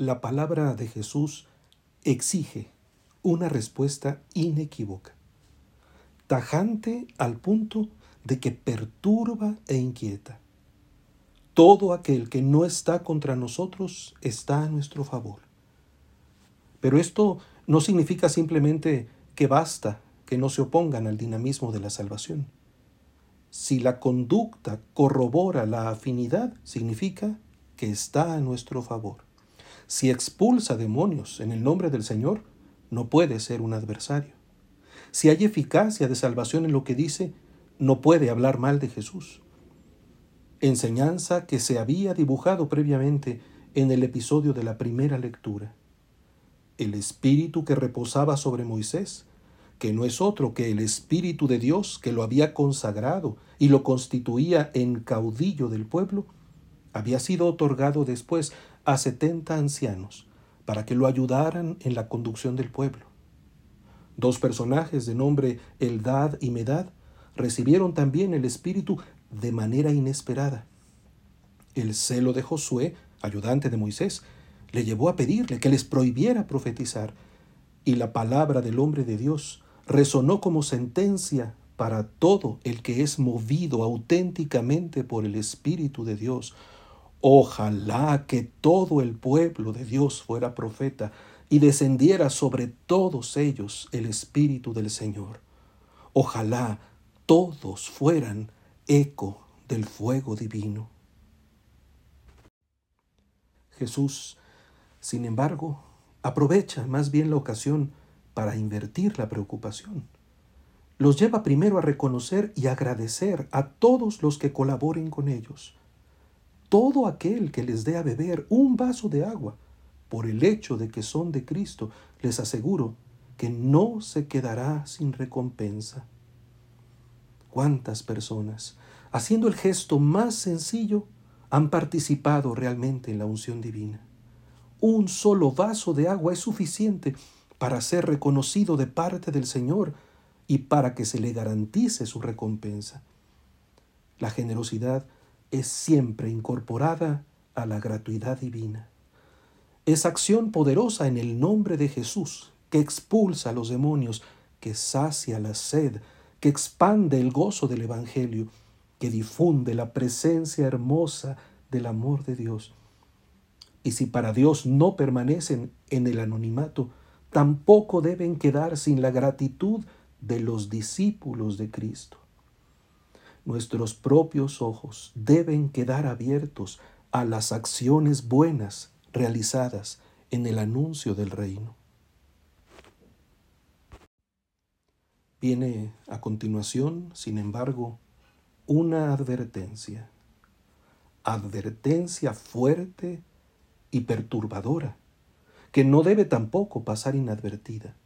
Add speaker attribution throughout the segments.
Speaker 1: la palabra de Jesús exige una respuesta inequívoca, tajante al punto de que perturba e inquieta. Todo aquel que no está contra nosotros está a nuestro favor. Pero esto no significa simplemente que basta que no se opongan al dinamismo de la salvación. Si la conducta corrobora la afinidad, significa que está a nuestro favor. Si expulsa demonios en el nombre del Señor, no puede ser un adversario. Si hay eficacia de salvación en lo que dice, no puede hablar mal de Jesús. Enseñanza que se había dibujado previamente en el episodio de la primera lectura. El espíritu que reposaba sobre Moisés, que no es otro que el espíritu de Dios que lo había consagrado y lo constituía en caudillo del pueblo, había sido otorgado después a setenta ancianos para que lo ayudaran en la conducción del pueblo. Dos personajes de nombre Eldad y Medad recibieron también el Espíritu de manera inesperada. El celo de Josué, ayudante de Moisés, le llevó a pedirle que les prohibiera profetizar, y la palabra del hombre de Dios resonó como sentencia para todo el que es movido auténticamente por el Espíritu de Dios. Ojalá que todo el pueblo de Dios fuera profeta y descendiera sobre todos ellos el Espíritu del Señor. Ojalá todos fueran eco del fuego divino. Jesús, sin embargo, aprovecha más bien la ocasión para invertir la preocupación. Los lleva primero a reconocer y agradecer a todos los que colaboren con ellos. Todo aquel que les dé a beber un vaso de agua, por el hecho de que son de Cristo, les aseguro que no se quedará sin recompensa. ¿Cuántas personas, haciendo el gesto más sencillo, han participado realmente en la unción divina? Un solo vaso de agua es suficiente para ser reconocido de parte del Señor y para que se le garantice su recompensa. La generosidad es siempre incorporada a la gratuidad divina. Es acción poderosa en el nombre de Jesús que expulsa a los demonios, que sacia la sed, que expande el gozo del Evangelio, que difunde la presencia hermosa del amor de Dios. Y si para Dios no permanecen en el anonimato, tampoco deben quedar sin la gratitud de los discípulos de Cristo. Nuestros propios ojos deben quedar abiertos a las acciones buenas realizadas en el anuncio del reino. Viene a continuación, sin embargo, una advertencia. Advertencia fuerte y perturbadora, que no debe tampoco pasar inadvertida.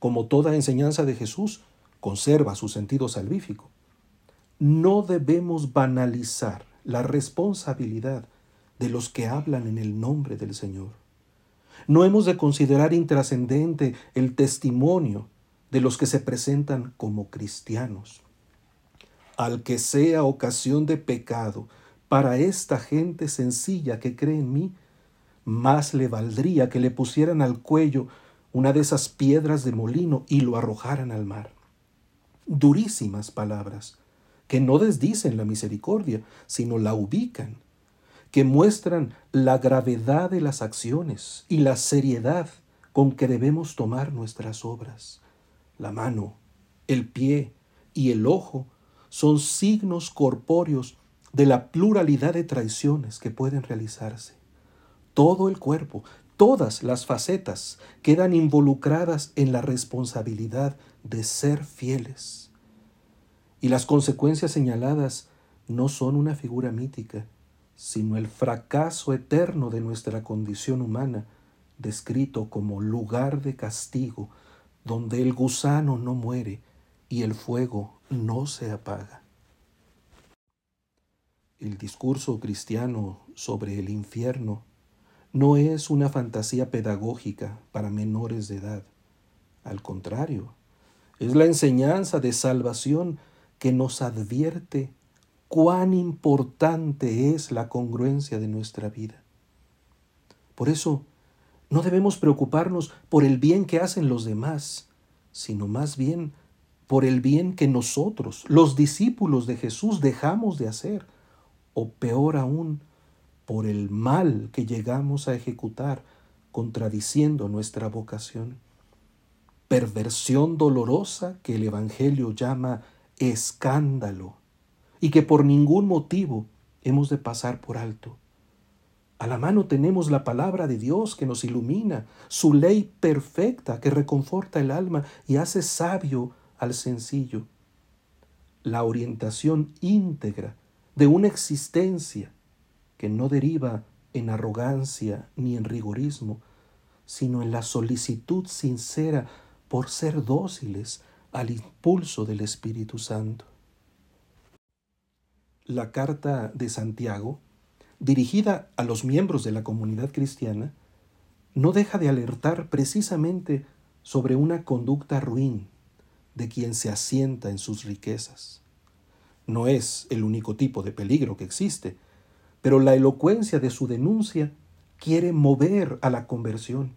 Speaker 1: Como toda enseñanza de Jesús, conserva su sentido salvífico. No debemos banalizar la responsabilidad de los que hablan en el nombre del Señor. No hemos de considerar intrascendente el testimonio de los que se presentan como cristianos. Al que sea ocasión de pecado para esta gente sencilla que cree en mí, más le valdría que le pusieran al cuello una de esas piedras de molino y lo arrojaran al mar. Durísimas palabras, que no desdicen la misericordia, sino la ubican, que muestran la gravedad de las acciones y la seriedad con que debemos tomar nuestras obras. La mano, el pie y el ojo son signos corpóreos de la pluralidad de traiciones que pueden realizarse. Todo el cuerpo, todas las facetas quedan involucradas en la responsabilidad de ser fieles. Y las consecuencias señaladas no son una figura mítica, sino el fracaso eterno de nuestra condición humana, descrito como lugar de castigo donde el gusano no muere y el fuego no se apaga. El discurso cristiano sobre el infierno no es una fantasía pedagógica para menores de edad. Al contrario, es la enseñanza de salvación que nos advierte cuán importante es la congruencia de nuestra vida. Por eso, no debemos preocuparnos por el bien que hacen los demás, sino más bien por el bien que nosotros, los discípulos de Jesús, dejamos de hacer, o peor aún, por el mal que llegamos a ejecutar, contradiciendo nuestra vocación. Perversión dolorosa que el Evangelio llama escándalo y que por ningún motivo hemos de pasar por alto. A la mano tenemos la palabra de Dios que nos ilumina, su ley perfecta que reconforta el alma y hace sabio al sencillo. La orientación íntegra de una existencia que no deriva en arrogancia ni en rigorismo, sino en la solicitud sincera por ser dóciles al impulso del Espíritu Santo. La carta de Santiago, dirigida a los miembros de la comunidad cristiana, no deja de alertar precisamente sobre una conducta ruin de quien se asienta en sus riquezas. No es el único tipo de peligro que existe, pero la elocuencia de su denuncia quiere mover a la conversión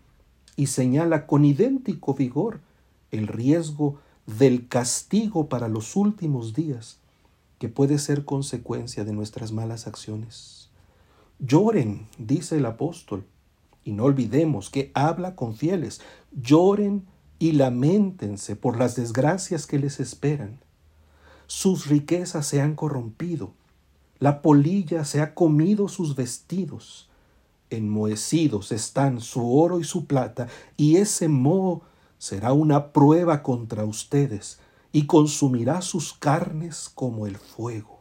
Speaker 1: y señala con idéntico vigor el riesgo del castigo para los últimos días que puede ser consecuencia de nuestras malas acciones. Lloren, dice el apóstol, y no olvidemos que habla con fieles, lloren y lamentense por las desgracias que les esperan. Sus riquezas se han corrompido, la polilla se ha comido sus vestidos, enmohecidos están su oro y su plata, y ese moho será una prueba contra ustedes, y consumirá sus carnes como el fuego.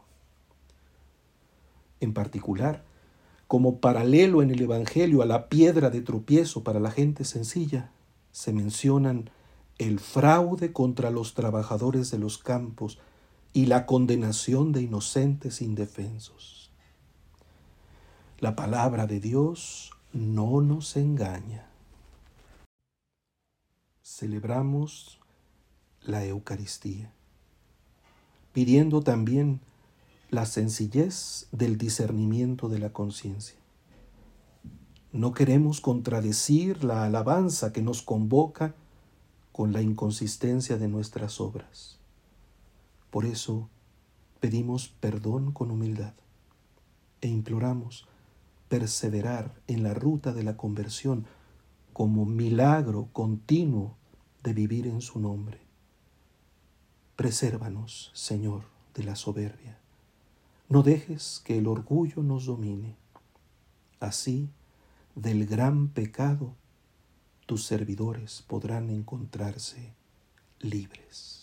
Speaker 1: En particular, como paralelo en el Evangelio a la piedra de tropiezo para la gente sencilla, se mencionan el fraude contra los trabajadores de los campos y la condenación de inocentes indefensos. La palabra de Dios no nos engaña. Celebramos la Eucaristía, pidiendo también la sencillez del discernimiento de la conciencia. No queremos contradecir la alabanza que nos convoca con la inconsistencia de nuestras obras. Por eso pedimos perdón con humildad e imploramos perseverar en la ruta de la conversión como milagro continuo de vivir en su nombre. Presérvanos, Señor, de la soberbia. No dejes que el orgullo nos domine. Así, del gran pecado, tus servidores podrán encontrarse libres.